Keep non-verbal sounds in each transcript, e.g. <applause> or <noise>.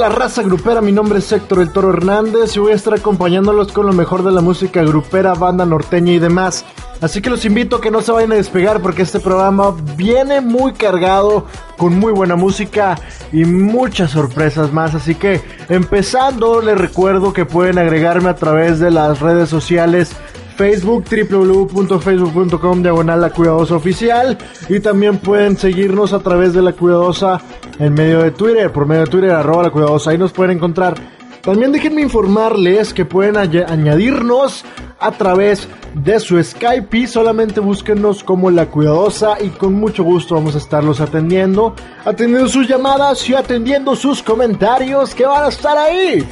la raza grupera, mi nombre es Héctor El Toro Hernández y voy a estar acompañándolos con lo mejor de la música grupera, banda norteña y demás. Así que los invito a que no se vayan a despegar porque este programa viene muy cargado con muy buena música y muchas sorpresas más. Así que empezando les recuerdo que pueden agregarme a través de las redes sociales Facebook, www.facebook.com, diagonal La Cuidadosa Oficial. Y también pueden seguirnos a través de La Cuidadosa en medio de Twitter, por medio de Twitter, arroba La Cuidadosa. Ahí nos pueden encontrar. También déjenme informarles que pueden añ- añadirnos a través de su Skype y solamente búsquenos como La Cuidadosa y con mucho gusto vamos a estarlos atendiendo, atendiendo sus llamadas y atendiendo sus comentarios que van a estar ahí.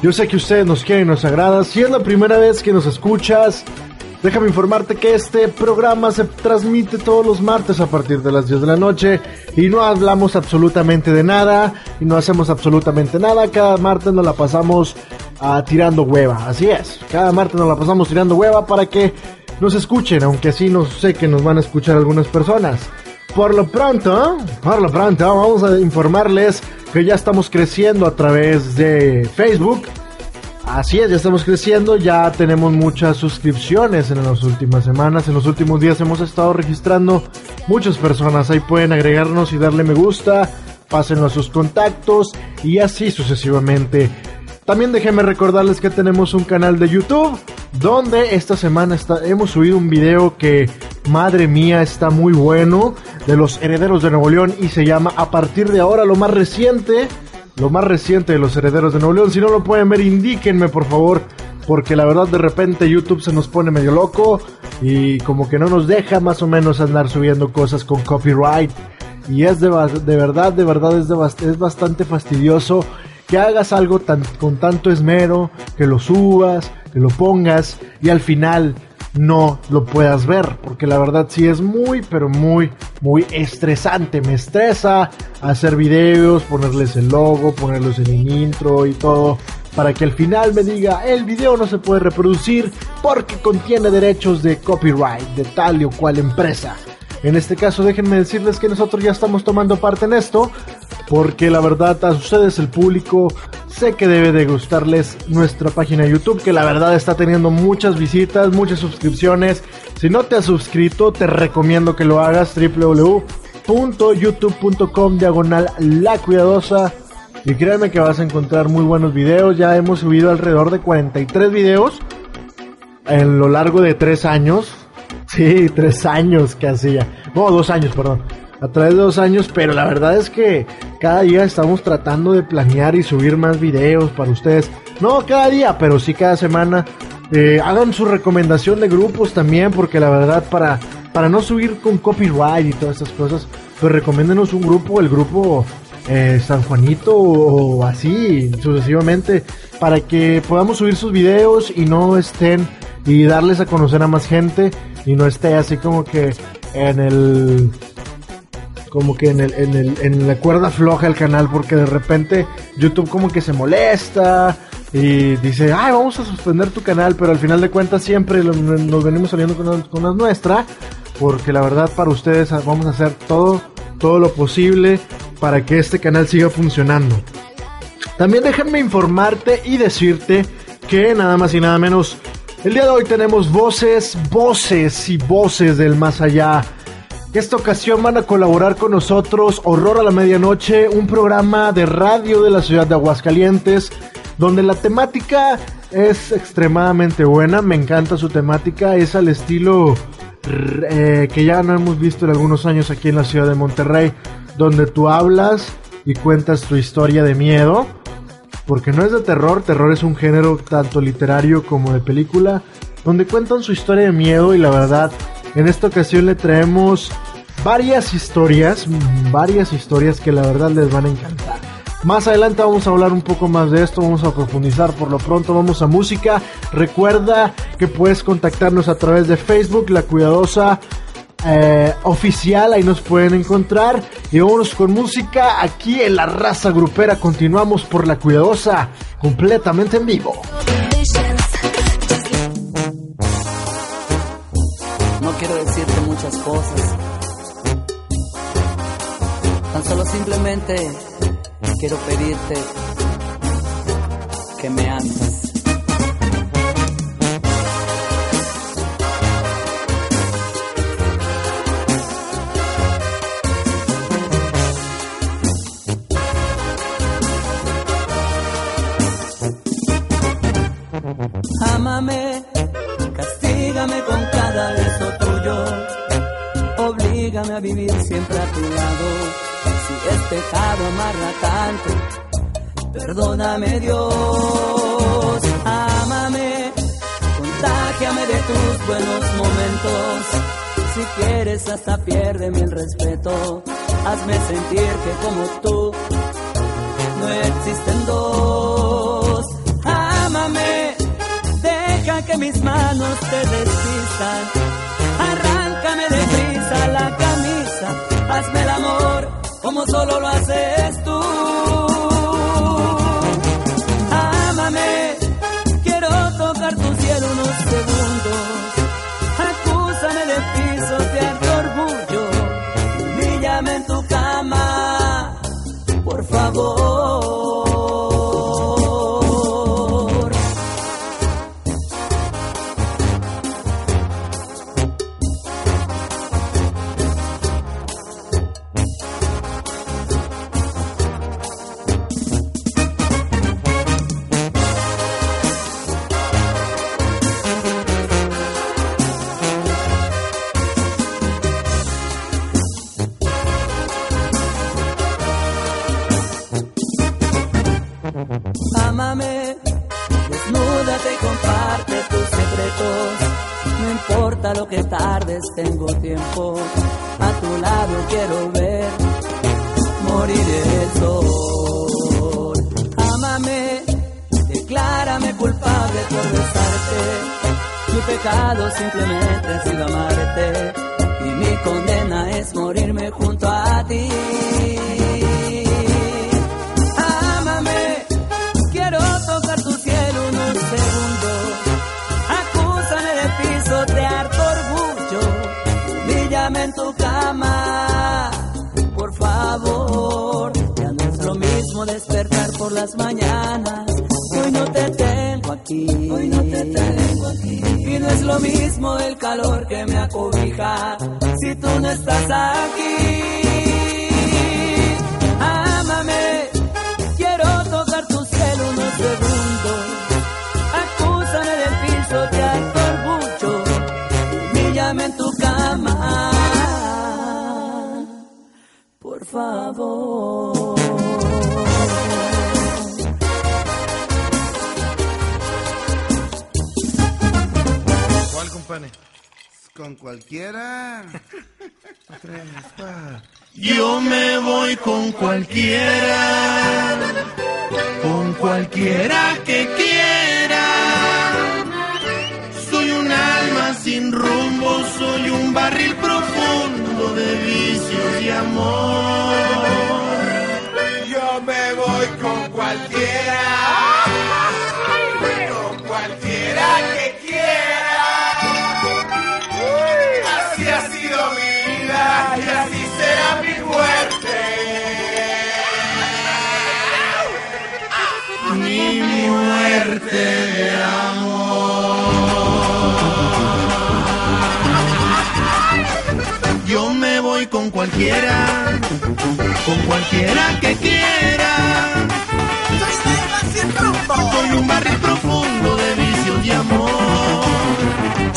Yo sé que ustedes nos quieren y nos agrada. Si es la primera vez que nos escuchas, déjame informarte que este programa se transmite todos los martes a partir de las 10 de la noche y no hablamos absolutamente de nada y no hacemos absolutamente nada. Cada martes nos la pasamos ah, tirando hueva. Así es. Cada martes nos la pasamos tirando hueva para que nos escuchen, aunque así no sé que nos van a escuchar algunas personas. Por lo pronto, por lo pronto, vamos a informarles que ya estamos creciendo a través de Facebook. Así es, ya estamos creciendo, ya tenemos muchas suscripciones en las últimas semanas, en los últimos días hemos estado registrando muchas personas, ahí pueden agregarnos y darle me gusta, pásenlo a sus contactos y así sucesivamente. También déjenme recordarles que tenemos un canal de YouTube donde esta semana hemos subido un video que, madre mía, está muy bueno de los herederos de Nuevo León y se llama A partir de ahora lo más reciente, lo más reciente de los herederos de Nuevo León. Si no lo pueden ver, indíquenme por favor, porque la verdad de repente YouTube se nos pone medio loco y como que no nos deja más o menos andar subiendo cosas con copyright. Y es de, de verdad, de verdad es, de es bastante fastidioso que hagas algo tan, con tanto esmero, que lo subas, que lo pongas y al final no lo puedas ver, porque la verdad sí es muy, pero muy, muy estresante. Me estresa hacer videos, ponerles el logo, ponerlos en el intro y todo, para que al final me diga el video no se puede reproducir porque contiene derechos de copyright de tal o cual empresa. En este caso, déjenme decirles que nosotros ya estamos tomando parte en esto, porque la verdad a ustedes, el público, sé que debe de gustarles nuestra página de YouTube, que la verdad está teniendo muchas visitas, muchas suscripciones. Si no te has suscrito, te recomiendo que lo hagas www.youtube.com diagonal la cuidadosa. Y créanme que vas a encontrar muy buenos videos. Ya hemos subido alrededor de 43 videos en lo largo de tres años. Sí, tres años que hacía. No, dos años, perdón. A través de dos años, pero la verdad es que cada día estamos tratando de planear y subir más videos para ustedes. No cada día, pero sí cada semana. Eh, hagan su recomendación de grupos también, porque la verdad para, para no subir con copyright y todas esas cosas, pues recomiéndenos un grupo, el grupo eh, San Juanito o, o así sucesivamente para que podamos subir sus videos y no estén y darles a conocer a más gente y no esté así como que en el como que en, el, en, el, en la cuerda floja el canal porque de repente YouTube como que se molesta y dice, ay, vamos a suspender tu canal, pero al final de cuentas siempre nos venimos saliendo con una nuestra, porque la verdad para ustedes vamos a hacer todo, todo lo posible para que este canal siga funcionando. También déjenme informarte y decirte que nada más y nada menos, el día de hoy tenemos voces, voces y voces del más allá. Esta ocasión van a colaborar con nosotros Horror a la Medianoche, un programa de radio de la ciudad de Aguascalientes, donde la temática es extremadamente buena, me encanta su temática, es al estilo eh, que ya no hemos visto en algunos años aquí en la ciudad de Monterrey, donde tú hablas y cuentas tu historia de miedo, porque no es de terror, terror es un género tanto literario como de película, donde cuentan su historia de miedo y la verdad, en esta ocasión le traemos varias historias, varias historias que la verdad les van a encantar. Más adelante vamos a hablar un poco más de esto, vamos a profundizar. Por lo pronto vamos a música. Recuerda que puedes contactarnos a través de Facebook, La Cuidadosa eh, Oficial, ahí nos pueden encontrar. Y vámonos con música aquí en La Raza Grupera. Continuamos por La Cuidadosa, completamente en vivo. Quiero decirte muchas cosas. Tan solo simplemente quiero pedirte que me ames. Ámame, castígame con cada beso Oblígame a vivir siempre a tu lado. Si es pecado amarla tanto, perdóname Dios. Ámame, contágiame de tus buenos momentos. Si quieres hasta piérdeme el respeto. Hazme sentir que como tú no existen dos. Ámame, deja que mis manos te despistan. Arráncame de prisa la camisa, hazme el amor como solo lo haces tú. Favor. ¿Cuál, compadre? Con cualquiera. Yo me voy con cualquiera, con cualquiera que quiera. Alma sin rumbo, soy un barril profundo de vicios y amor. Yo me voy con cualquiera, con cualquiera que quiera. Así ha sido mi vida y así será mi muerte. Mi muerte de amor. Con cualquiera, con cualquiera que quiera. Soy un barril profundo de vicios y amor.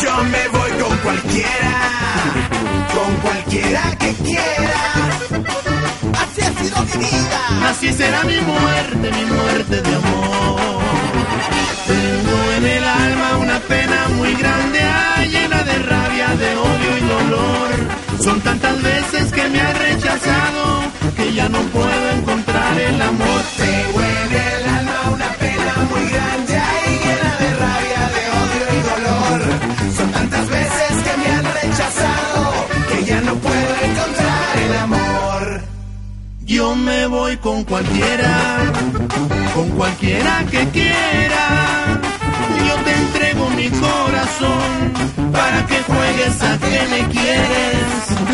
Yo me voy con cualquiera, con cualquiera que quiera. Así ha sido mi vida. Así será mi muerte, mi muerte de amor. Tengo en el alma una pena muy grande, llena de rabia, de odio y dolor. Son tantas veces que me ha rechazado que ya no puedo encontrar el amor. Tengo en el alma una pena muy grande, ahí llena de rabia, de odio y dolor. Son tantas veces que me han rechazado que ya no puedo encontrar el amor. Yo me voy con cualquiera, con cualquiera que quiera. Yo te entrego mi corazón para que juegues a que me quieres.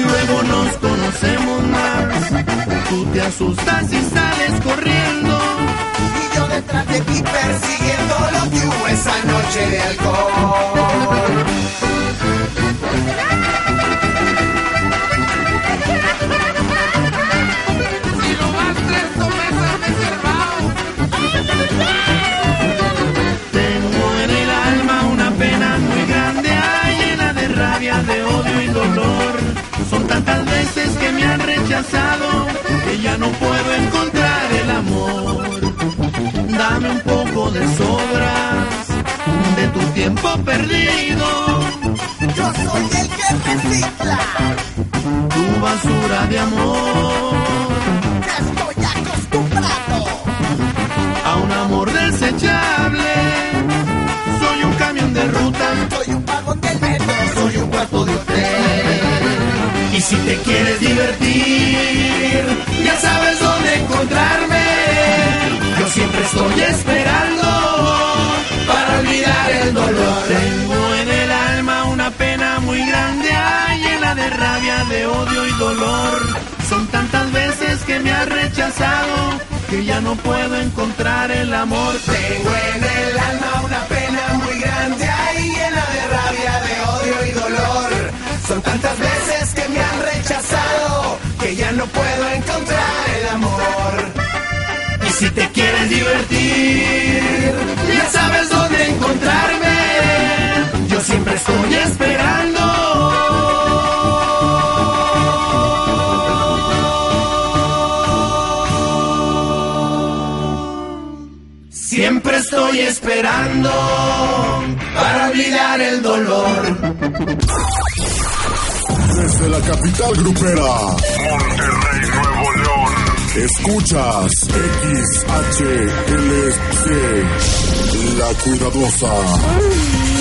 Luego nos conocemos más. Tú te asustas y sales corriendo. Y yo detrás de ti persiguiendo lo que hubo esa noche de alcohol. Rechazado que ya no puedo encontrar el amor. Dame un poco de sobras de tu tiempo perdido, Yo soy el que recicla, tu basura de amor. estoy acostumbrado. A un amor desechable, soy un camión de ruta. Soy un vagón del metro, soy un cuarto de hotel. Y si te quieres divertir, ya sabes dónde encontrarme. Yo siempre estoy esperando para olvidar el dolor. Tengo en el alma una pena muy grande, llena de rabia, de odio y dolor. Son tantas veces que me has rechazado que ya no puedo encontrar el amor. Tengo en el alma una pena Son tantas veces que me han rechazado que ya no puedo encontrar el amor. Y si te quieres divertir, ya sabes dónde encontrarme. Yo siempre estoy esperando. Siempre estoy esperando para olvidar el dolor. Desde la capital grupera, Monterrey, Nuevo León. Escuchas XHLC, La Cuidadosa.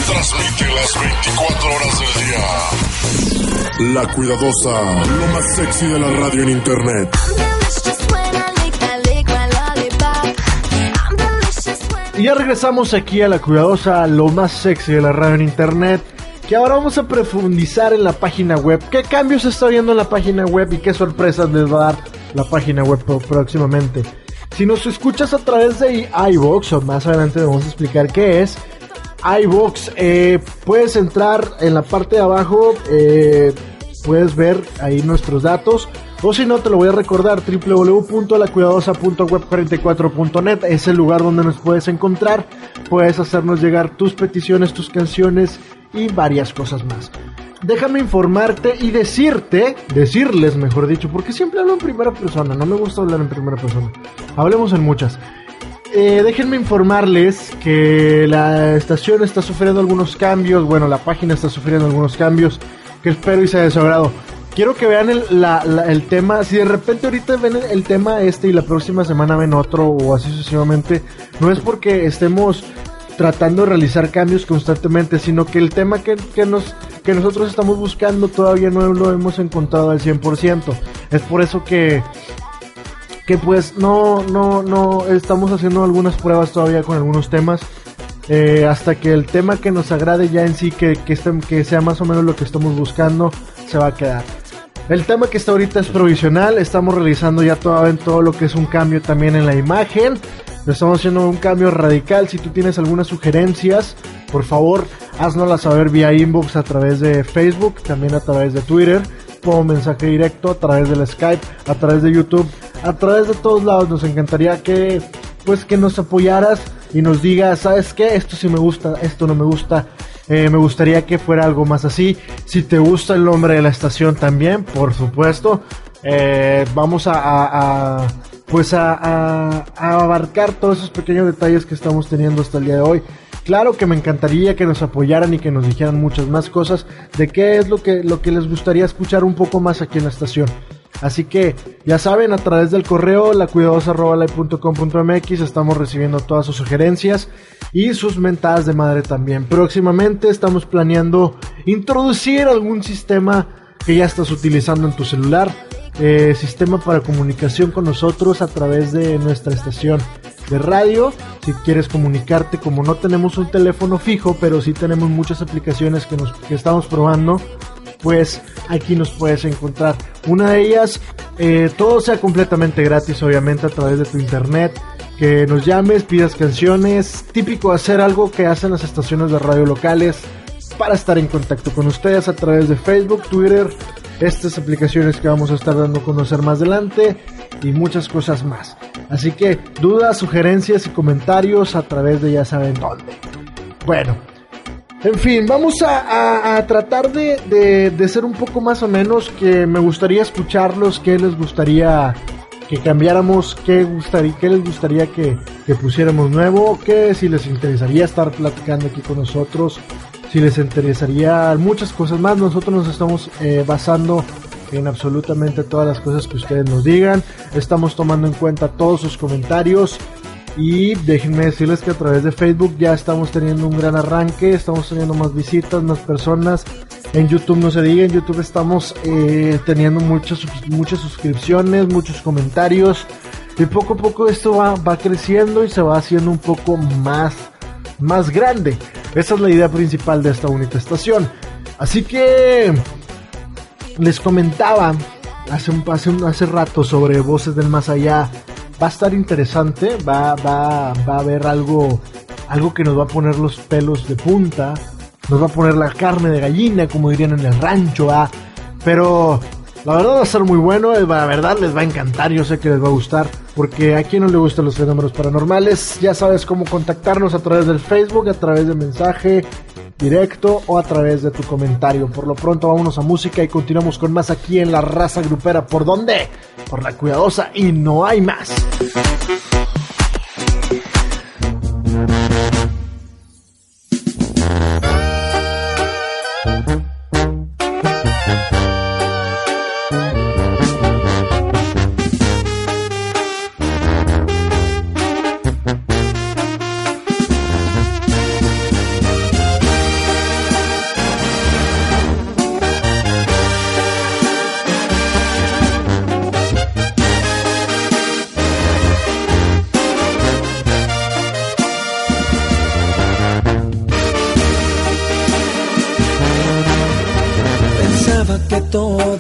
Transmite las 24 horas del día. La Cuidadosa, lo más sexy de la radio en internet. Y ya regresamos aquí a la cuidadosa, lo más sexy de la radio en internet. Que ahora vamos a profundizar en la página web. ¿Qué cambios está viendo en la página web y qué sorpresas les va a dar la página web próximamente? Si nos escuchas a través de iBox, o más adelante vamos a explicar qué es. iBox, eh, puedes entrar en la parte de abajo, eh, puedes ver ahí nuestros datos. O si no, te lo voy a recordar, www.lacuidadosa.web44.net es el lugar donde nos puedes encontrar. Puedes hacernos llegar tus peticiones, tus canciones y varias cosas más. Déjame informarte y decirte, decirles mejor dicho, porque siempre hablo en primera persona, no me gusta hablar en primera persona. Hablemos en muchas. Eh, déjenme informarles que la estación está sufriendo algunos cambios, bueno, la página está sufriendo algunos cambios que espero y sea de su quiero que vean el, tema. Si de repente ahorita ven el tema este y la próxima semana ven otro o así sucesivamente, no es porque estemos tratando de realizar cambios constantemente, sino que el tema que, que nos, que nosotros estamos buscando todavía no lo hemos encontrado al 100%. Es por eso que que pues no, no, no estamos haciendo algunas pruebas todavía con algunos temas. eh, hasta que el tema que nos agrade ya en sí, que, que, esté- que sea más o menos lo que estamos buscando, se va a quedar. El tema que está ahorita es provisional, estamos realizando ya todo, todo lo que es un cambio también en la imagen. Estamos haciendo un cambio radical. Si tú tienes algunas sugerencias, por favor, haznoslas saber vía inbox a través de Facebook, también a través de Twitter, como mensaje directo, a través del Skype, a través de YouTube, a través de todos lados. Nos encantaría que, pues, que nos apoyaras y nos digas, ¿sabes qué? Esto sí me gusta, esto no me gusta. Eh, me gustaría que fuera algo más así. Si te gusta el nombre de la estación también, por supuesto. eh, vamos a, pues a, a- a abarcar todos esos pequeños detalles que estamos teniendo hasta el día de hoy. Claro que me encantaría que nos apoyaran y que nos dijeran muchas más cosas de qué es lo que, lo que les gustaría escuchar un poco más aquí en la estación. Así que ya saben, a través del correo lacuidadosa.com.mx estamos recibiendo todas sus sugerencias y sus mentadas de madre también. Próximamente estamos planeando introducir algún sistema que ya estás utilizando en tu celular, eh, sistema para comunicación con nosotros a través de nuestra estación de radio. Si quieres comunicarte, como no tenemos un teléfono fijo, pero sí tenemos muchas aplicaciones que, nos, que estamos probando, pues aquí nos puedes encontrar. Una de ellas, eh, todo sea completamente gratis, obviamente, a través de tu internet. Que nos llames, pidas canciones. Típico hacer algo que hacen las estaciones de radio locales para estar en contacto con ustedes a través de Facebook, Twitter, estas aplicaciones que vamos a estar dando a conocer más adelante y muchas cosas más. Así que dudas, sugerencias y comentarios a través de ya saben dónde. Bueno, en fin, vamos a, tratar de, de- de ser un poco más o menos que me gustaría escucharlos, qué les gustaría que cambiáramos, qué, gustaría, qué les gustaría que, que pusiéramos nuevo, qué si les interesaría estar platicando aquí con nosotros, si les interesaría muchas cosas más. Nosotros nos estamos eh, basando en absolutamente todas las cosas que ustedes nos digan. Estamos tomando en cuenta todos sus comentarios. Y déjenme decirles que a través de Facebook ya estamos teniendo un gran arranque, estamos teniendo más visitas, más personas. En YouTube no se diga, en YouTube estamos eh, teniendo muchas, muchas suscripciones, muchos comentarios. Y poco a poco esto va, va creciendo y se va haciendo un poco más, más grande. Esa es la idea principal de esta bonita estación. Así que les comentaba hace, un, hace, un- hace rato sobre Voces del Más Allá. Va a estar interesante, va, va, va a haber algo, algo que nos va a poner los pelos de punta, nos va a poner la carne de gallina, como dirían en el rancho, ¿ah? Pero la verdad va a ser muy bueno, la verdad les va a encantar, yo sé que les va a gustar, porque a quien no le gustan los fenómenos paranormales, ya sabes cómo contactarnos a través del Facebook, a través de mensaje directo o a través de tu comentario. Por lo pronto vámonos a música y continuamos con más aquí en la raza grupera. ¿Por dónde? Por la cuidadosa y no hay más.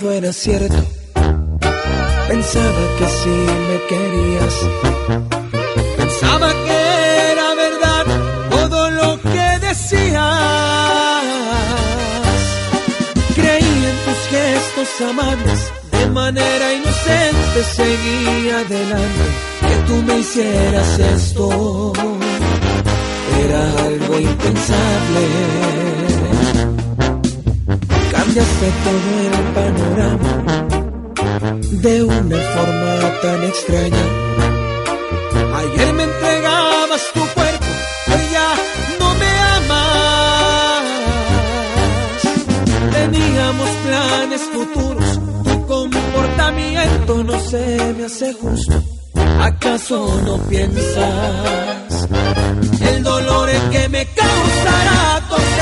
Todo era cierto. Pensaba que sí me querías. Pensaba que era verdad todo lo que decías. Creí en tus gestos amables. De manera inocente seguía adelante. Que tú me hicieras esto. Era algo impensable ella se todo el panorama de una forma tan extraña. Ayer me entregabas tu cuerpo, hoy ya no me amas. Teníamos planes futuros, tu comportamiento no se me hace justo. ¿Acaso no piensas el dolor que me causará tu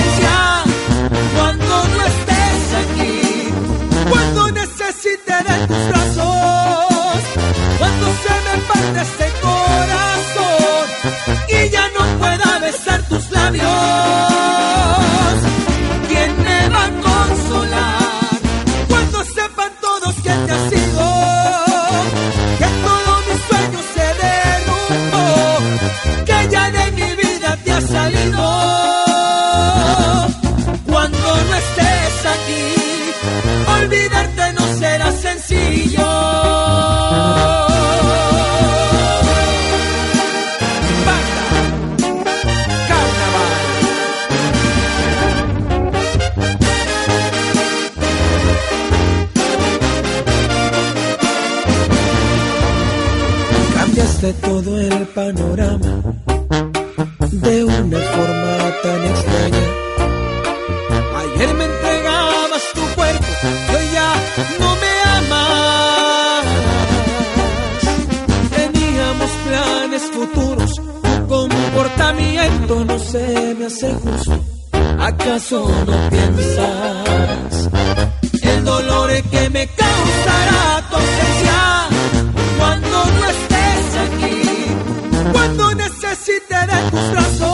Cuando luce todo el panorama de una forma tan extraña. Ayer me entregabas tu cuerpo y hoy ya no me amas. Teníamos planes futuros, tu comportamiento no se me hace justo. ¿Acaso no piensas el dolor que me causará tu ausencia cuando no estés? Pronto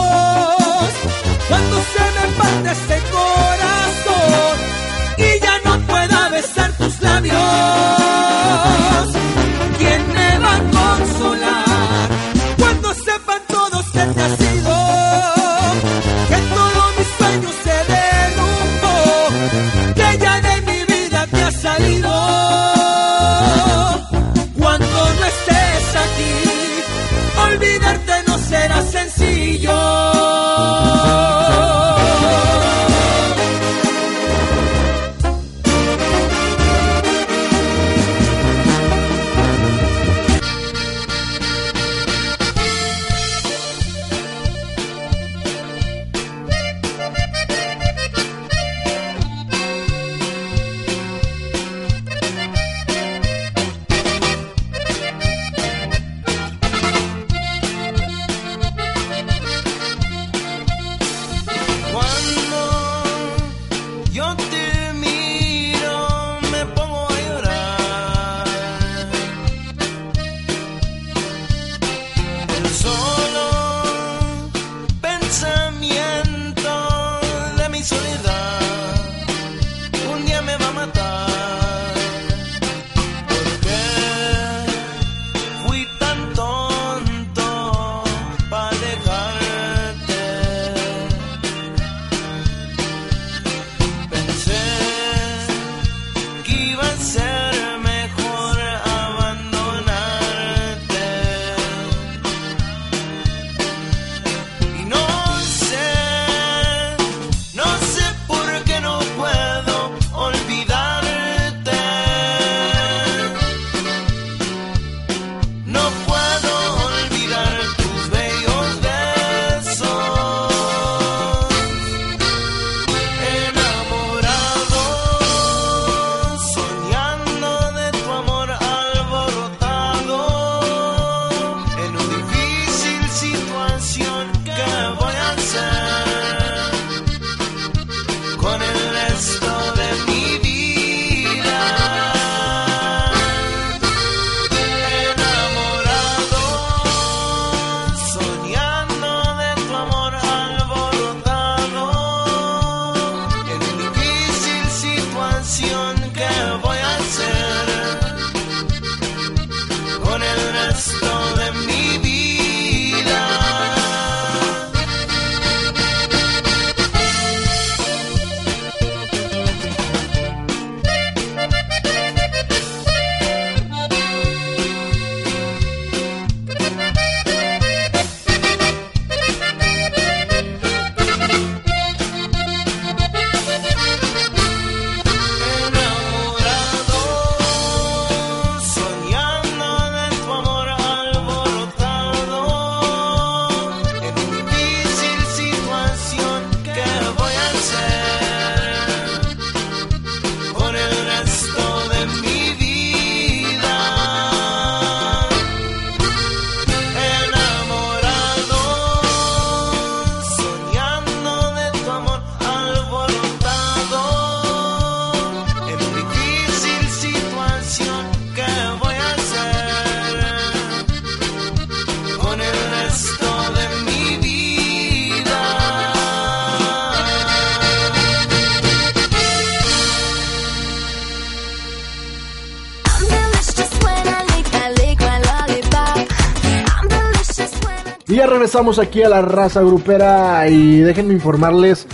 regresamos aquí a la raza grupera y déjenme informarles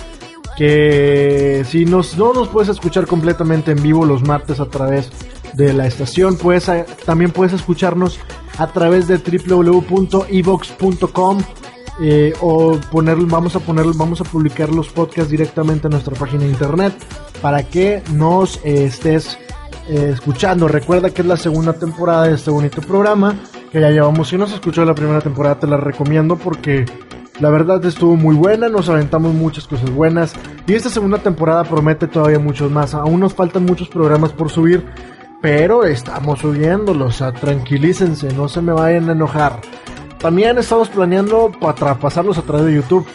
que si nos, no nos puedes escuchar completamente en vivo los martes a través de la estación, pues también puedes escucharnos a través de www.evox.com eh, o poner, vamos a poner, vamos a publicar los podcasts directamente en nuestra página de internet para que nos eh, estés eh, escuchando. Recuerda que es la segunda temporada de este bonito programa que ya llevamos. Si no has escuchado la primera temporada, te la recomiendo porque la verdad estuvo muy buena, nos aventamos muchas cosas buenas y esta segunda temporada promete todavía muchos más. Aún nos faltan muchos programas por subir, pero estamos subiéndolos, o sea, tranquilícense, no se me vayan a enojar. También estamos planeando para pasarlos a través de YouTube,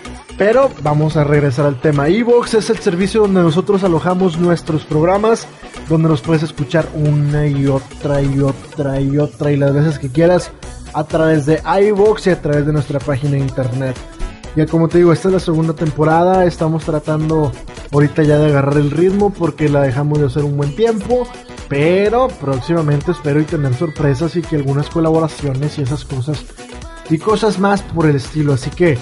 pero vamos a regresar al tema. Evox es el servicio donde nosotros alojamos nuestros programas, donde nos puedes escuchar una y otra y otra y otra y las veces que quieras a través de iVoox y a través de nuestra página de internet. Ya como te digo, esta es la segunda temporada, estamos tratando ahorita ya de agarrar el ritmo porque la dejamos de hacer un buen tiempo, pero próximamente espero y tener sorpresas y que algunas colaboraciones y esas cosas y cosas más por el estilo, así que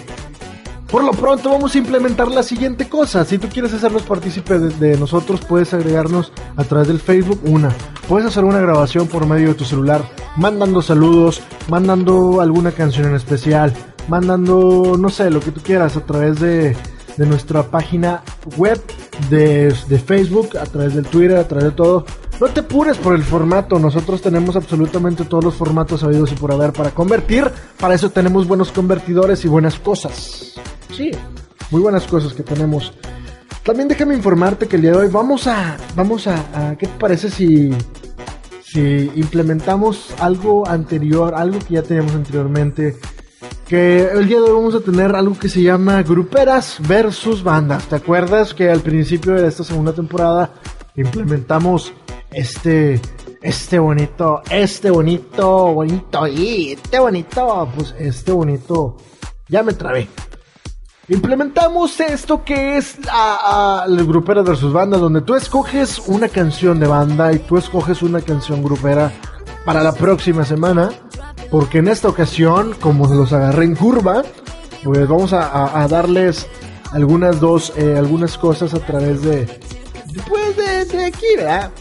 por lo pronto vamos a implementar la siguiente cosa. Si tú quieres hacernos partícipes de, nosotros, puedes agregarnos a través del Facebook una. Puedes hacer una grabación por medio de tu celular, mandando saludos, mandando alguna canción en especial, mandando, no sé, lo que tú quieras a través de, de nuestra página web, de, de Facebook, a través del Twitter, a través de todo. No te apures por el formato, nosotros tenemos absolutamente todos los formatos habidos y por haber para convertir. Para eso tenemos buenos convertidores y buenas cosas. Sí, muy buenas cosas que tenemos. También déjame informarte que el día de hoy vamos a, vamos a, ¿qué te parece si, si implementamos algo anterior, algo que ya teníamos anteriormente? Que el día de hoy vamos a tener algo que se llama gruperas versus bandas. ¿Te acuerdas que al principio de esta segunda temporada implementamos este, este bonito, este bonito, bonito, y este bonito, pues este bonito, ya me trabé. Implementamos esto que es a, el grupero versus banda, donde tú escoges una canción de banda y tú escoges una canción grupera para la próxima semana. Porque en esta ocasión, como los agarré en curva, pues vamos a, darles algunas dos, eh, algunas cosas a través de, pues de, de aquí, ¿verdad?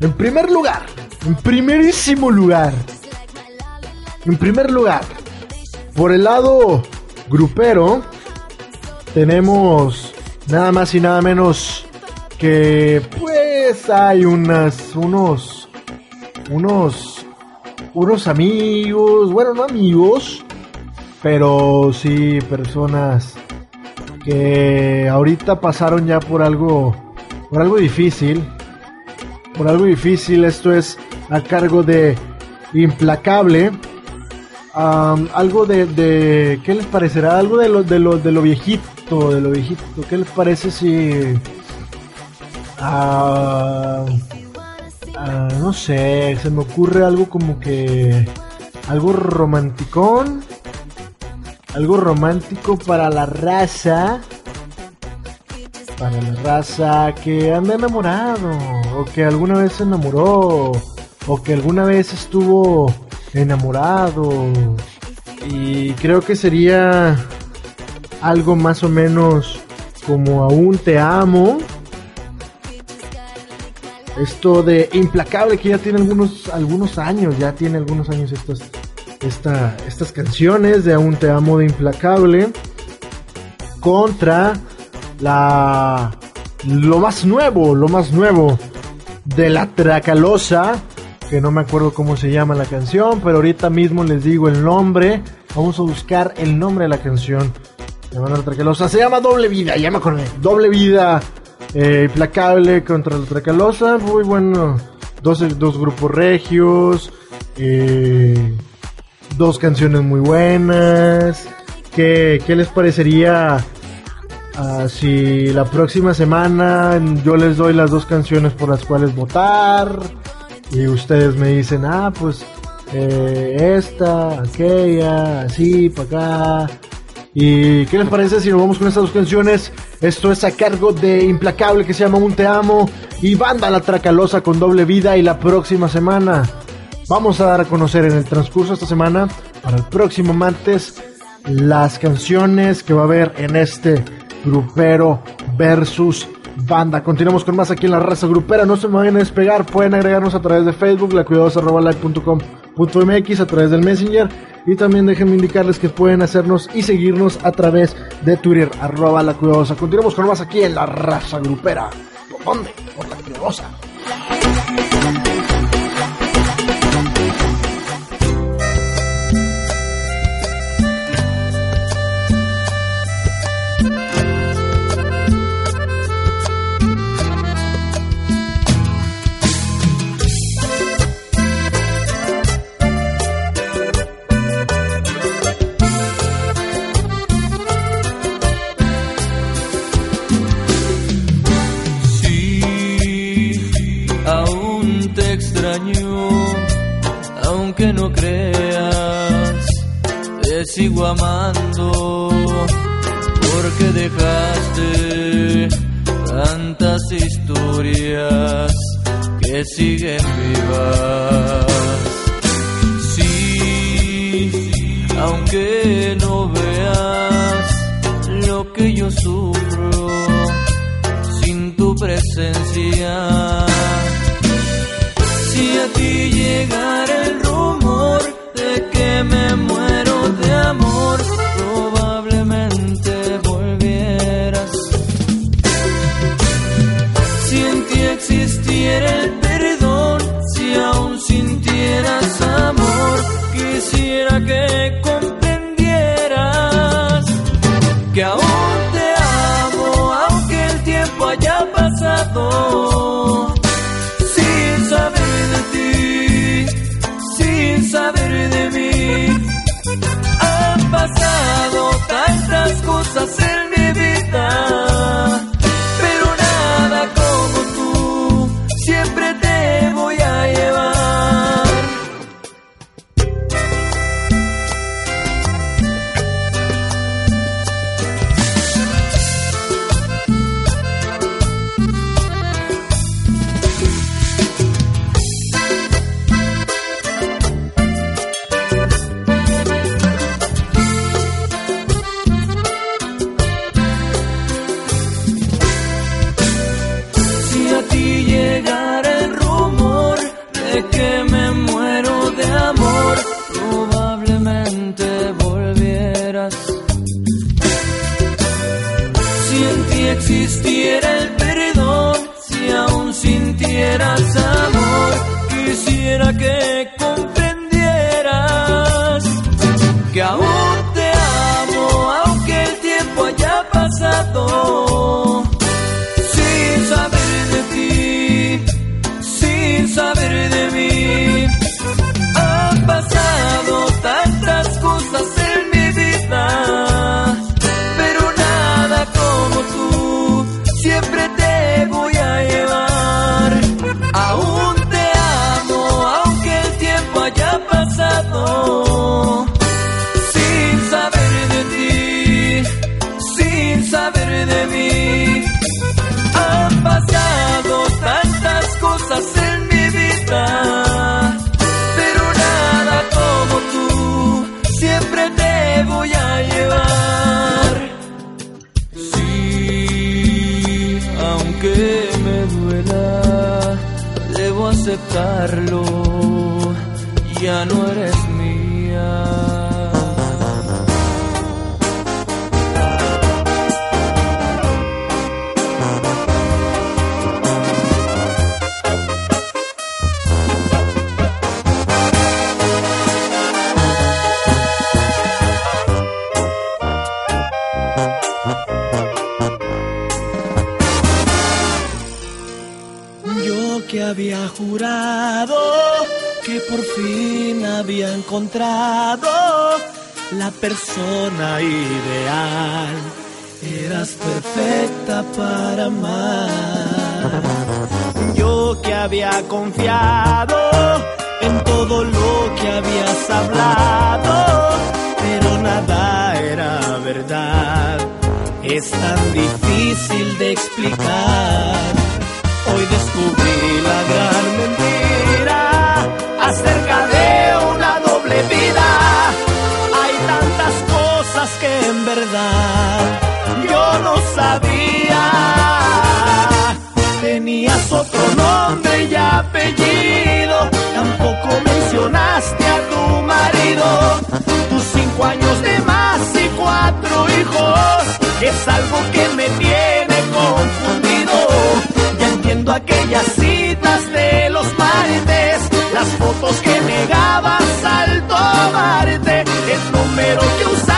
En primer lugar, en primerísimo lugar, en primer lugar, por el lado grupero, tenemos nada más y nada menos que pues hay unas unos unos unos amigos, bueno, no amigos, pero sí personas que ahorita pasaron ya por algo por algo difícil. Por algo difícil, esto es a cargo de Implacable algo de, de, ¿qué les parecerá? Algo de lo, de lo, de lo viejito, de lo viejito. ¿Qué les parece si... Ah, no sé, se me ocurre algo como que... Algo romanticón. Algo romántico para la raza. Para la raza que anda enamorado. O que alguna vez se enamoró. O que alguna vez estuvo enamorado. Y creo que sería algo más o menos como aún te amo. Esto de implacable que ya tiene algunos algunos años, ya tiene algunos años estas esta, estas canciones de aún te amo de implacable contra la lo más nuevo, lo más nuevo de la Tracalosa que no me acuerdo cómo se llama la canción, pero ahorita mismo les digo el nombre. Vamos a buscar el nombre de la canción. Se llama Doble Vida, ya me acordé. Doble Vida, eh, Implacable contra la Tracalosa. Muy bueno. Dos, dos grupos regios. Eh, dos canciones muy buenas. ¿Qué, qué les parecería uh, si la próxima semana yo les doy las dos canciones por las cuales votar? y ustedes me dicen, ah, pues eh, esta, aquella, así, para acá. ¿Y qué les parece si nos vamos con estas dos canciones? Esto es a cargo de Implacable que se llama Un Te Amo y Banda La Tracalosa con doble vida y la próxima semana vamos a dar a conocer en el transcurso de esta semana, para el próximo martes, las canciones que va a haber en este grupero versus banda. Continuamos con más aquí en la raza grupera. No se me vayan a despegar. Pueden agregarnos a través de Facebook, la a través del Messenger. Y también déjenme indicarles que pueden hacernos y seguirnos a través de Twitter, arroba la cuidadosa. Continuamos con más aquí en la raza grupera. ¿Por dónde? Por la cuidadosa. Sigo amando, porque dejaste tantas historias que siguen vivas. Sí, aunque no veas lo que yo sufro sin tu presencia. Si a ti llegara el rumor de que me muero perdón, si aún sintieras amor, quisiera que comprendieras que aún te amo, aunque el tiempo haya pasado, sin saber de ti, sin saber de mí. Han pasado tantas cosas pero nada como tú, siempre te voy a llevar. Sí, aunque me duela, debo aceptarlo, ya no eres mía. Que por fin había encontrado la persona ideal. Eras perfecta para amar. Yo que había confiado en todo lo que habías hablado, pero nada era verdad. Es tan difícil de explicar. Hoy descubrí la gran vida. Hay tantas cosas cosas que en verdad yo no sabía. Tenías otro nombre y apellido, tampoco mencionaste a tu marido. Tus cinco años de más y cuatro hijos es algo que me tiene confundido. Ya entiendo aquellas el número que usabas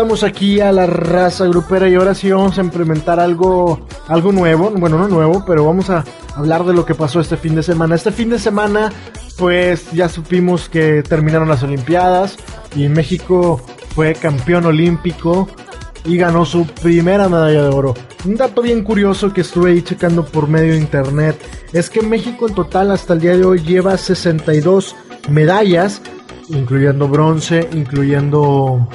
regresamos aquí a la raza grupera y ahora sí vamos a implementar algo, algo nuevo, bueno no nuevo, pero vamos a hablar de lo que pasó este fin de semana. Este fin de semana pues ya supimos que terminaron las Olimpiadas y México fue campeón olímpico y ganó su primera medalla de oro. Un dato bien curioso que estuve ahí checando por medio de internet es que México en total hasta el día de hoy lleva 62 medallas, incluyendo bronce, incluyendo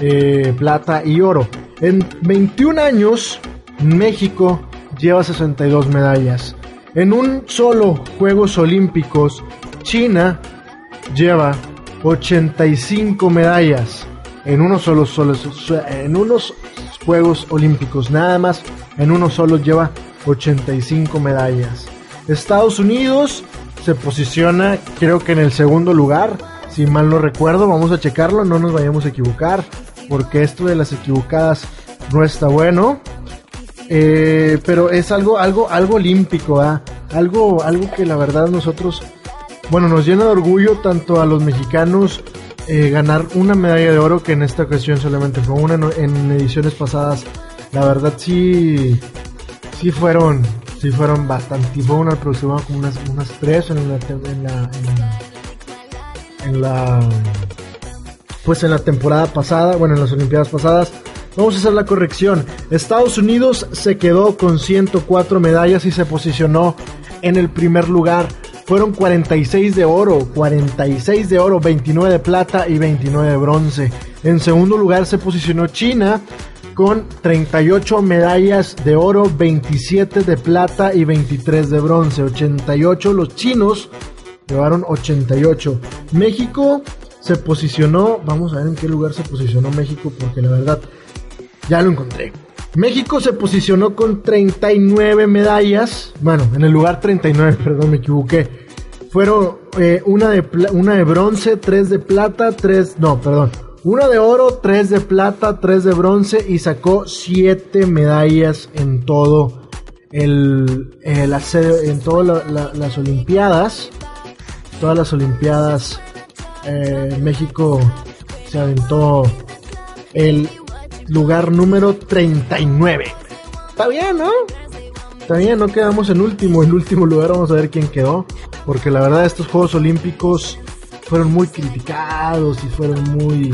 eh, plata y oro. En 21 años, México lleva 62 medallas. En un solo Juegos Olímpicos, China lleva 85 medallas. En unos solo, solo- en unos Juegos Olímpicos, nada más, en uno solo lleva 85 medallas. Estados Unidos se posiciona, creo que en el segundo lugar, si mal no recuerdo, vamos a checarlo, no nos vayamos a equivocar, porque esto de las equivocadas no está bueno. Eh, pero es algo, algo, algo olímpico, ¿ah? algo, algo que la verdad nosotros, bueno, nos llena de orgullo tanto a los mexicanos eh, ganar una medalla de oro que en esta ocasión solamente fue una en ediciones pasadas. La verdad sí, sí fueron, sí fueron bastante, fue una aproximada como unas, unas tres en la, en la pues en la temporada pasada, bueno, en las Olimpiadas pasadas. Vamos a hacer la corrección. Estados Unidos se quedó con 104 medallas y se posicionó en el primer lugar. Fueron 46 de oro, 46 de oro, 29 de plata y 29 de bronce. En segundo lugar se posicionó China con 38 medallas de oro, 27 de plata y 23 de bronce. 88 los chinos llevaron 88. México se posicionó, vamos a ver en qué lugar se posicionó México porque la verdad ya lo encontré. México se posicionó con 39 medallas. Bueno, en el lugar 39, <laughs> perdón, me equivoqué. Fueron eh, una, de una de bronce, tres de plata, tres... No, perdón. Una de oro, tres de plata, tres de bronce y sacó siete medallas en todo el, en todas la- la- las Olimpiadas. Todas las Olimpiadas eh, México se aventó el lugar número 39. Está bien, ¿no? Está bien, no quedamos en último. En último lugar vamos a ver quién quedó. Porque la verdad estos Juegos Olímpicos fueron muy criticados y fueron muy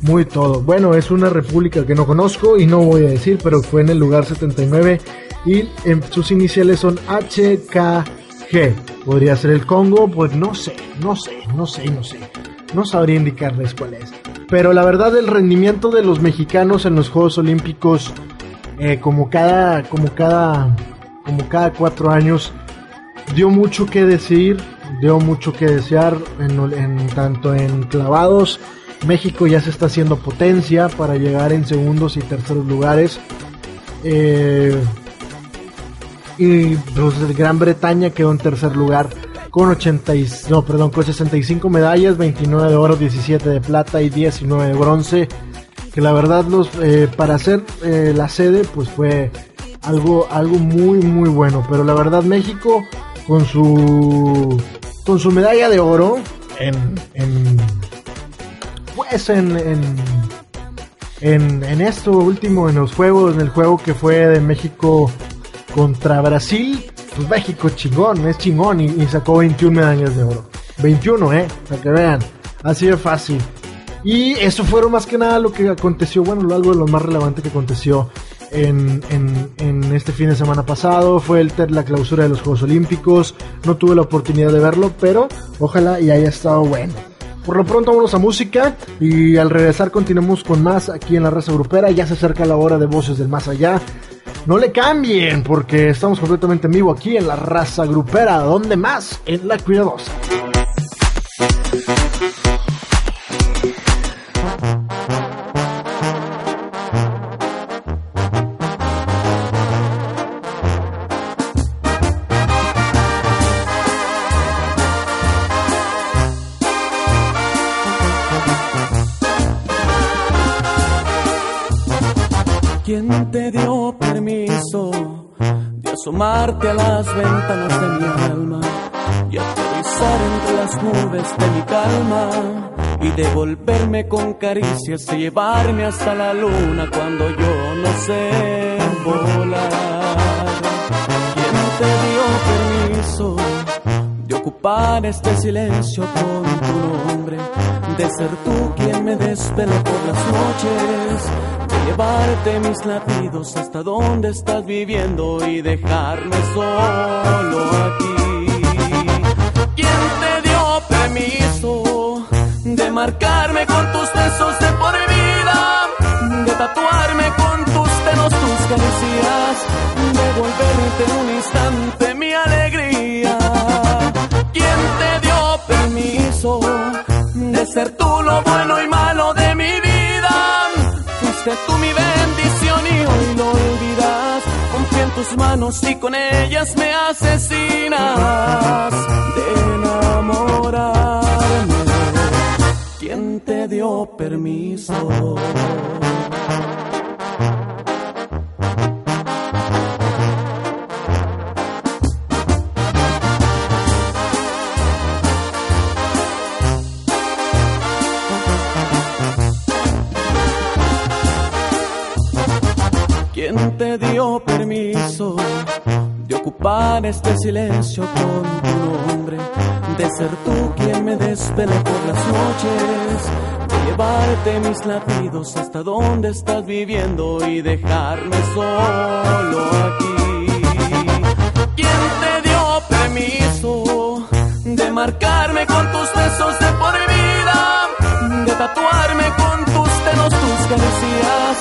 muy todo. Bueno, es una república que no conozco y no voy a decir, pero fue en el lugar 79 y en sus iniciales son HKG. Podría ser el Congo, pues no sé, no sé, no sé, no sé. No sabría indicarles cuál es. Pero la verdad el rendimiento de los mexicanos en los Juegos Olímpicos, eh, como cada, como cada, como cada cuatro años, dio mucho que decir, dio mucho que desear en- tanto en clavados. México ya se está haciendo potencia para llegar en segundos y terceros lugares. Eh, y pues, Gran Bretaña quedó en tercer lugar con 80 y- no, perdón, con 65 medallas, 29 de oro, 17 de plata y 19 de bronce. Que la verdad los eh, para hacer eh, la sede pues fue algo algo muy muy bueno, pero la verdad México con su con su medalla de oro en, en pues en, en en, en esto último, en los juegos, en el juego que fue de México contra Brasil, pues México chingón, es chingón y, sacó 21 medallas de oro. 21, eh, para que vean, así de fácil. Y eso fueron más que nada lo que aconteció, bueno, algo de lo más relevante que aconteció en, este fin de semana pasado. Fue el, la clausura de los Juegos Olímpicos. No tuve la oportunidad de verlo, pero ojalá y haya estado bueno. Por lo pronto vámonos a música y al regresar continuamos con más aquí en la raza grupera. Ya se acerca la hora de voces del más allá. No le cambien porque estamos completamente en vivo aquí en la raza grupera. ¿Dónde más? En la cuidadosa. Asomarte a las ventanas de mi alma y aterrizar entre las nubes de mi calma y devolverme con caricias y llevarme hasta la luna cuando yo no sé volar? ¿Quién te dio permiso de ocupar este silencio con tu nombre? De ser tú quien me desvela por las noches, de llevarte mis latidos hasta donde estás viviendo y dejarme solo aquí. ¿Quién te dio permiso de marcarme con tus besos de por vida? De tatuarme con tus dedos tus caricias, de volverte en un instante mi alegría. Ser tú lo bueno y malo de mi vida? Fuiste tú mi bendición y hoy lo olvidas. Confío en tus manos y con ellas me asesinas de enamorarme. ¿Quién te dio permiso? Este silencio con tu nombre? De ser tú quien me desvela por las noches, de llevarte mis latidos hasta donde estás viviendo y dejarme solo aquí. ¿Quién te dio permiso de marcarme con tus besos de por vida? De tatuarme con tus dedos tus caricias,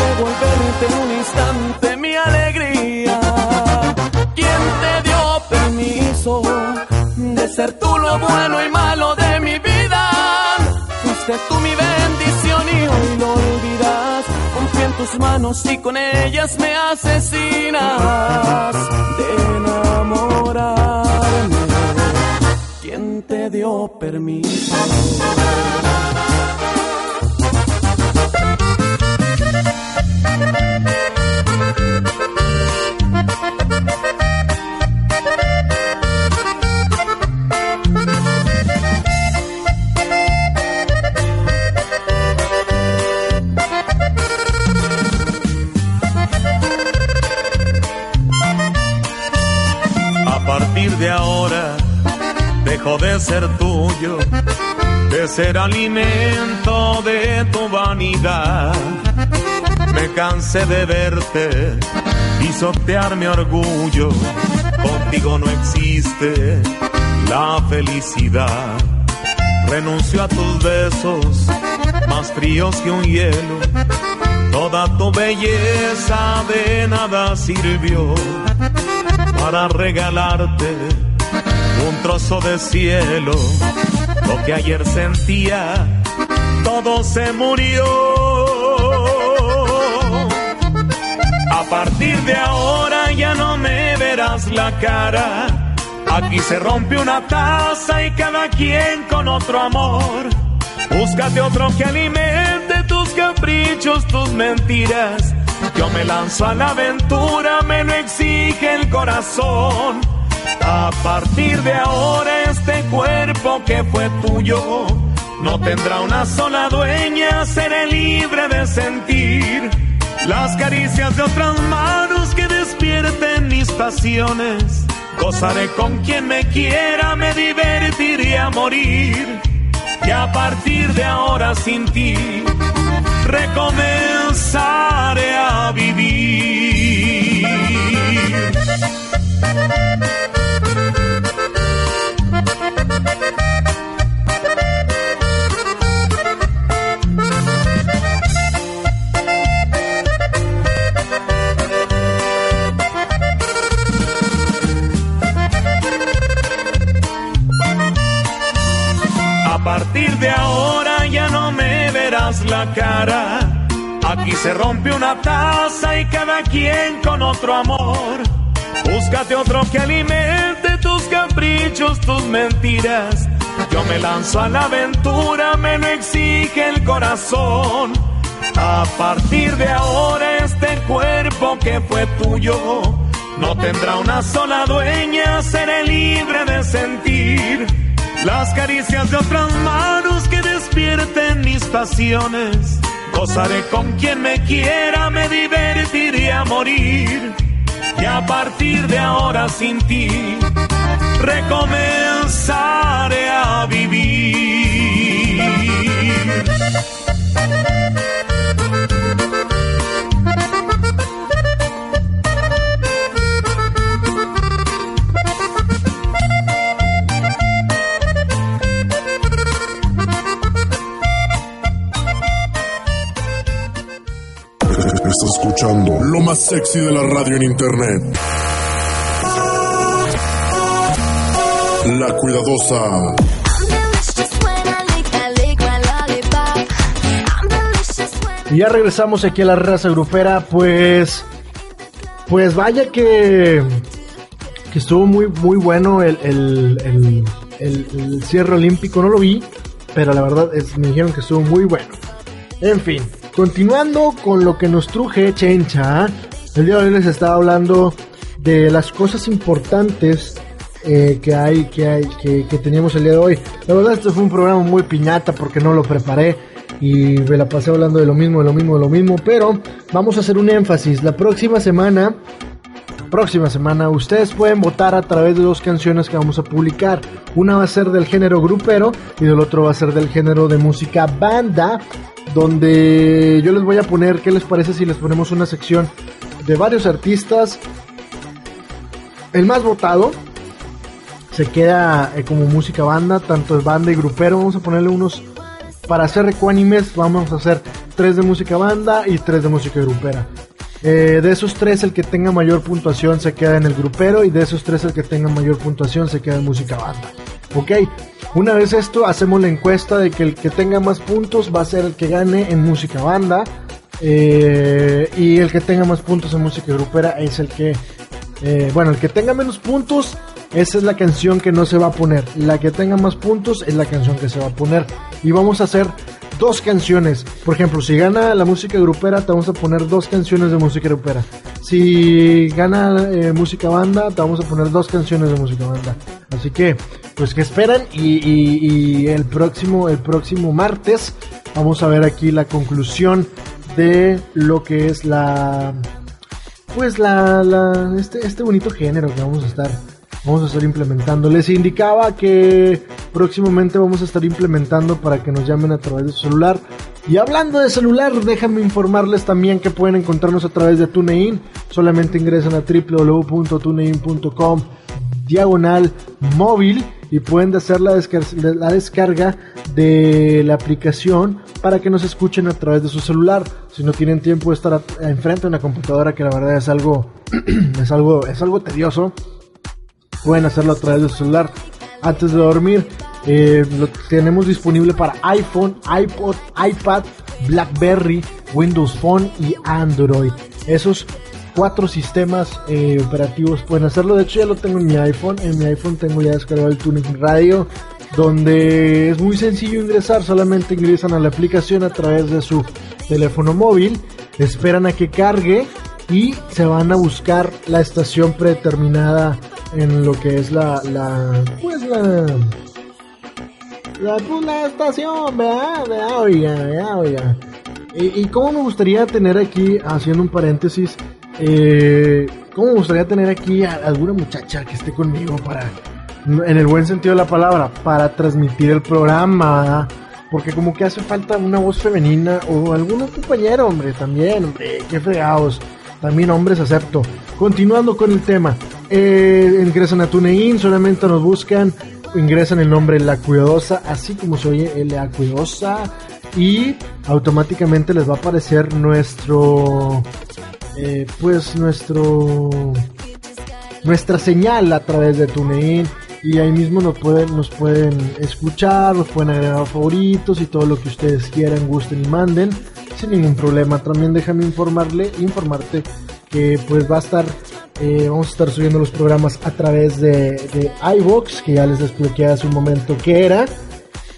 de volverte en un instante mi alegría. Ser tú lo bueno y malo de mi vida? Fuiste tú mi bendición y hoy lo olvidas. Confío en tus manos y con ellas me asesinas de enamorarme. ¿Quién te dio permiso? Ser alimento de tu vanidad. Me cansé de verte pisotear mi orgullo. Contigo no existe la felicidad. Renuncio a tus besos, más fríos que un hielo. Toda tu belleza de nada sirvió para regalarte un trozo de cielo. Lo que ayer sentía, todo se murió. A partir de ahora ya no me verás la cara. Aquí se rompe una taza y cada quien con otro amor. Búscate otro que alimente tus caprichos, tus mentiras. Yo me lanzo a la aventura, me lo exige el corazón. A partir de ahora este cuerpo que fue tuyo no tendrá una sola dueña, seré libre de sentir las caricias de otras manos que despierten mis pasiones. Gozaré con quien me quiera, me divertiré a morir. Y a partir de ahora sin ti, recomenzaré a vivir. Partir de ahora ya no me verás la cara. Aquí se rompe una taza y cada quien con otro amor. Búscate otro que alimente tus caprichos, tus mentiras. Yo me lanzo a la aventura, me lo exige el corazón. A partir de ahora este cuerpo que fue tuyo no tendrá una sola dueña, seré libre de sentir las caricias de otras manos que despierten mis pasiones. Gozaré con quien me quiera, me divertiré a morir. Y a partir de ahora sin ti, recomenzaré a vivir. Lo más sexy de la radio en internet. La cuidadosa. Ya regresamos aquí a la raza grupera, pues. Pues vaya que. Que estuvo muy, muy bueno el, el- el cierre olímpico. No lo vi, pero la verdad es, me dijeron que estuvo muy bueno. En fin, continuando con lo que nos truje Chencha. El día de hoy les estaba hablando de las cosas importantes eh, que hay, que hay, que, que teníamos el día de hoy. La verdad, este fue un programa muy piñata porque no lo preparé y me la pasé hablando de lo mismo, de lo mismo, de lo mismo. Pero vamos a hacer un énfasis. La próxima semana, próxima semana, ustedes pueden votar a través de dos canciones que vamos a publicar. Una va a ser del género grupero y del otro va a ser del género de música banda. Donde yo les voy a poner, ¿qué les parece si les ponemos una sección de varios artistas? El más votado se queda eh, como música banda, tanto es banda y grupero. Vamos a ponerle unos para hacer ecuánimes. Vamos a hacer tres de música banda y tres de música grupera. Eh, de esos tres, el que tenga mayor puntuación se queda en el grupero. Y de esos tres, el que tenga mayor puntuación se queda en música banda. Ok, una vez esto, hacemos la encuesta de que el que tenga más puntos va a ser el que gane en música banda. eh, y el que tenga más puntos en música grupera es el que eh, bueno, el que tenga menos puntos, esa es la canción que no se va a poner. La que tenga más puntos es la canción que se va a poner. Y vamos a hacer dos canciones. Por ejemplo, si gana la música grupera, te vamos a poner dos canciones de música grupera. Si gana eh, música banda, te vamos a poner dos canciones de música banda. Así que, pues que esperan y, y- y el próximo, el próximo martes vamos a ver aquí la conclusión de lo que es la pues la, la- este, este bonito género que vamos a estar vamos a estar implementando. Les indicaba que próximamente vamos a estar implementando para que nos llamen a través de su celular. Y hablando de celular, déjame informarles también que pueden encontrarnos a través de TuneIn. Solamente ingresan a www.tunein.com diagonal móvil y pueden hacer la, descar- la descarga de la aplicación para que nos escuchen a través de su celular. Si no tienen tiempo de estar enfrente de una computadora, que la verdad es algo, <clears throat> es algo, es algo tedioso, pueden hacerlo a través de su celular antes de dormir. Eh, lo tenemos disponible para iPhone, iPod, iPad, BlackBerry, Windows Phone y Android. Esos cuatro sistemas eh, operativos pueden hacerlo. De hecho, ya lo tengo en mi iPhone. En mi iPhone tengo ya descargado el Tuning Radio, donde es muy sencillo ingresar. Solamente ingresan a la aplicación a través de su teléfono móvil, esperan a que cargue y se van a buscar la estación predeterminada en lo que es la, la pues la la, pues, la estación, ¿verdad? ¿verdad? Oiga, ¿verdad? Oiga. Y, y cómo me gustaría tener aquí, haciendo un paréntesis, eh, cómo me gustaría tener aquí alguna muchacha que esté conmigo para, en el buen sentido de la palabra, para transmitir el programa. Porque como que hace falta una voz femenina o algún compañero, hombre, también, hombre, qué fregados. También hombres acepto. Continuando con el tema. Eh, ingresan a TuneIn, solamente nos buscan, ingresan el nombre La Cuidadosa, así como se oye La Cuidadosa, y automáticamente les va a aparecer nuestro, eh, pues nuestro, nuestra señal a través de TuneIn. Y ahí mismo nos pueden, nos pueden escuchar, nos pueden agregar favoritos y todo lo que ustedes quieran, gusten y manden sin ningún problema. También déjame informarle, informarte que pues va a estar, eh, vamos a estar subiendo los programas a través de, de que ya les expliqué hace un momento que era.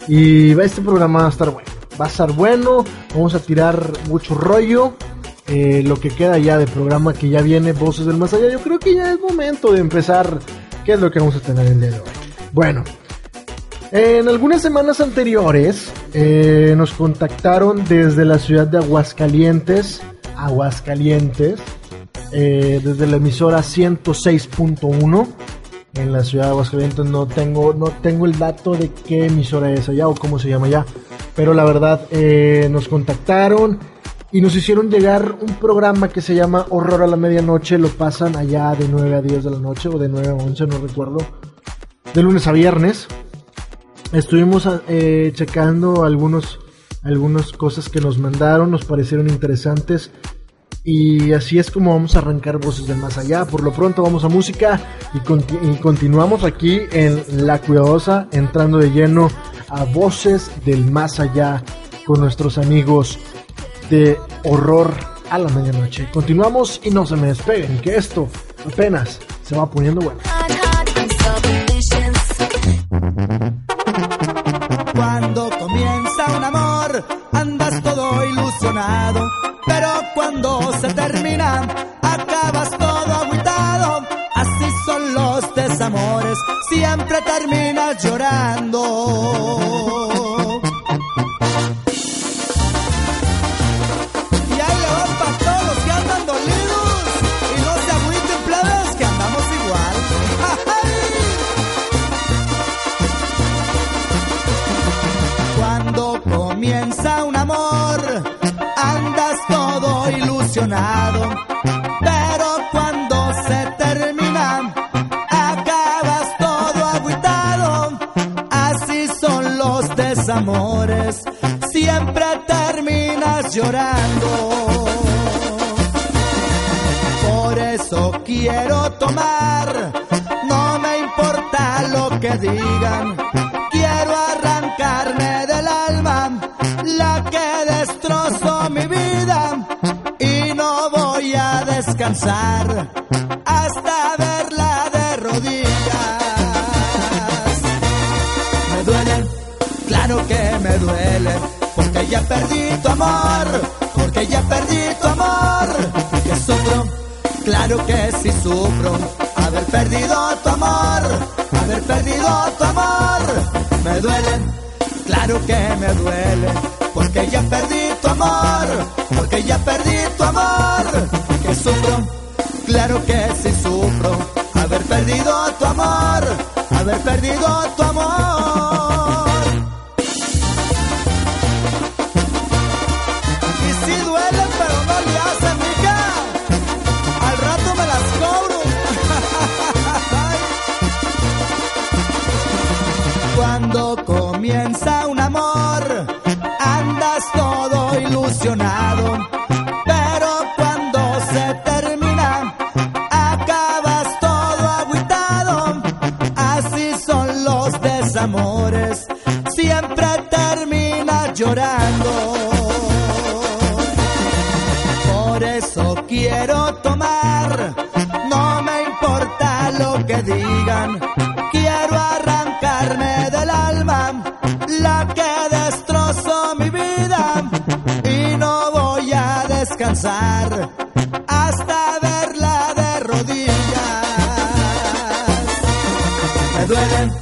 Y este programa va a estar bueno. Va a estar bueno, vamos a tirar mucho rollo. eh, lo que queda ya de programa que ya viene, Voces del Más Allá, yo creo que ya es momento de empezar. ¿Qué es lo que vamos a tener el día de hoy? Bueno, en algunas semanas anteriores eh, nos contactaron desde la ciudad de Aguascalientes, Aguascalientes, eh, desde la emisora 106.1 en la ciudad de Aguascalientes. No tengo, no tengo el dato de qué emisora es allá o cómo se llama allá, pero la verdad eh, nos contactaron y nos hicieron llegar un programa que se llama Horror a la Medianoche. Lo pasan allá de 9 a 10 de la noche o de 9 a 11, no recuerdo. De lunes a viernes estuvimos eh, checando algunos algunas cosas que nos mandaron, nos parecieron interesantes y así es como vamos a arrancar Voces del Más Allá. Por lo pronto vamos a música y, y continuamos aquí en La Cuidadosa, entrando de lleno a Voces del Más Allá con nuestros amigos de Horror a la Medianoche. Continuamos y no se me despeguen, que esto apenas se va poniendo bueno. Pero cuando se termina, acabas todo agüitado. Así son los desamores, siempre terminas llorando. Pero cuando se termina, acabas todo agüitado. Así son los desamores, siempre terminas llorando. Por eso quiero tomar, no me importa lo que digan. Hasta verla de rodillas. Me duele, claro que me duele, porque ya perdí tu amor, porque ya perdí tu amor, que sufro, claro que sí sufro, haber perdido tu amor, haber perdido tu amor, me duele, claro que me duele, porque ya perdí tu amor, porque ya perdí tu amor, sufro, claro que sí sufro, haber perdido tu amor, haber perdido tu amor. No me importa lo que digan. Quiero arrancarme del alma la que destrozó mi vida y no voy a descansar hasta verla de rodillas. Me duelen,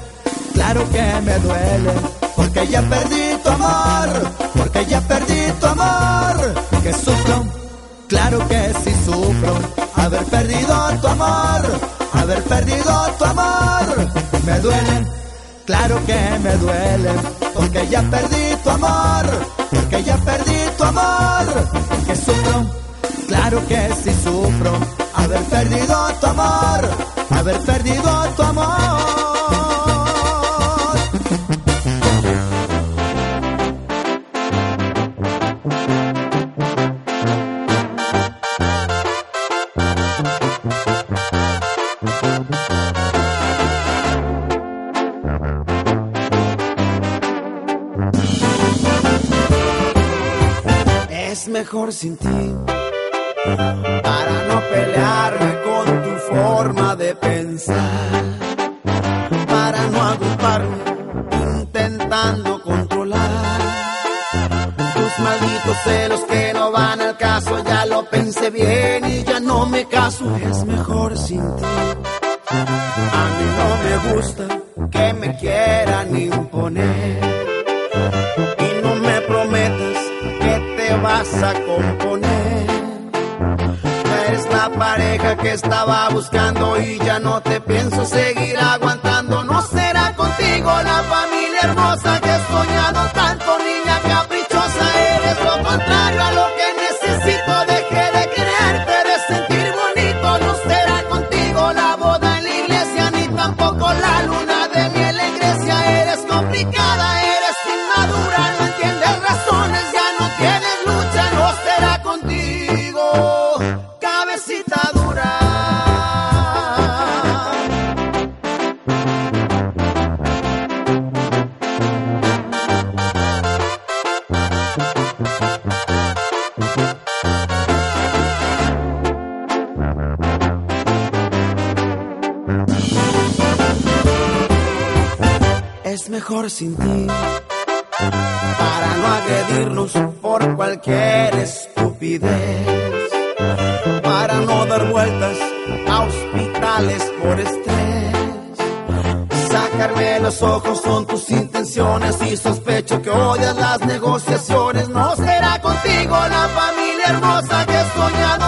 claro que me duelen, porque ya perdí tu amor, porque ya perdí tu amor, perdido tu amor, haber perdido tu amor, me duelen, claro que me duelen, porque ya perdí tu amor, porque ya perdí tu amor, que sufro, claro que sí sufro, haber perdido tu amor, haber perdido sin ti para no pelearme con tu forma de pensar, para no agruparme intentando controlar tus malditos celos que no van al caso. Ya lo pensé bien y ya no me caso. Es mejor sin ti. A mí no me gusta estaba buscando y ya no te pienso cualquier estupidez, para no dar vueltas a hospitales por estrés. Sacarme los ojos son tus intenciones y sospecho que odias las negociaciones. No será contigo la familia hermosa que he soñado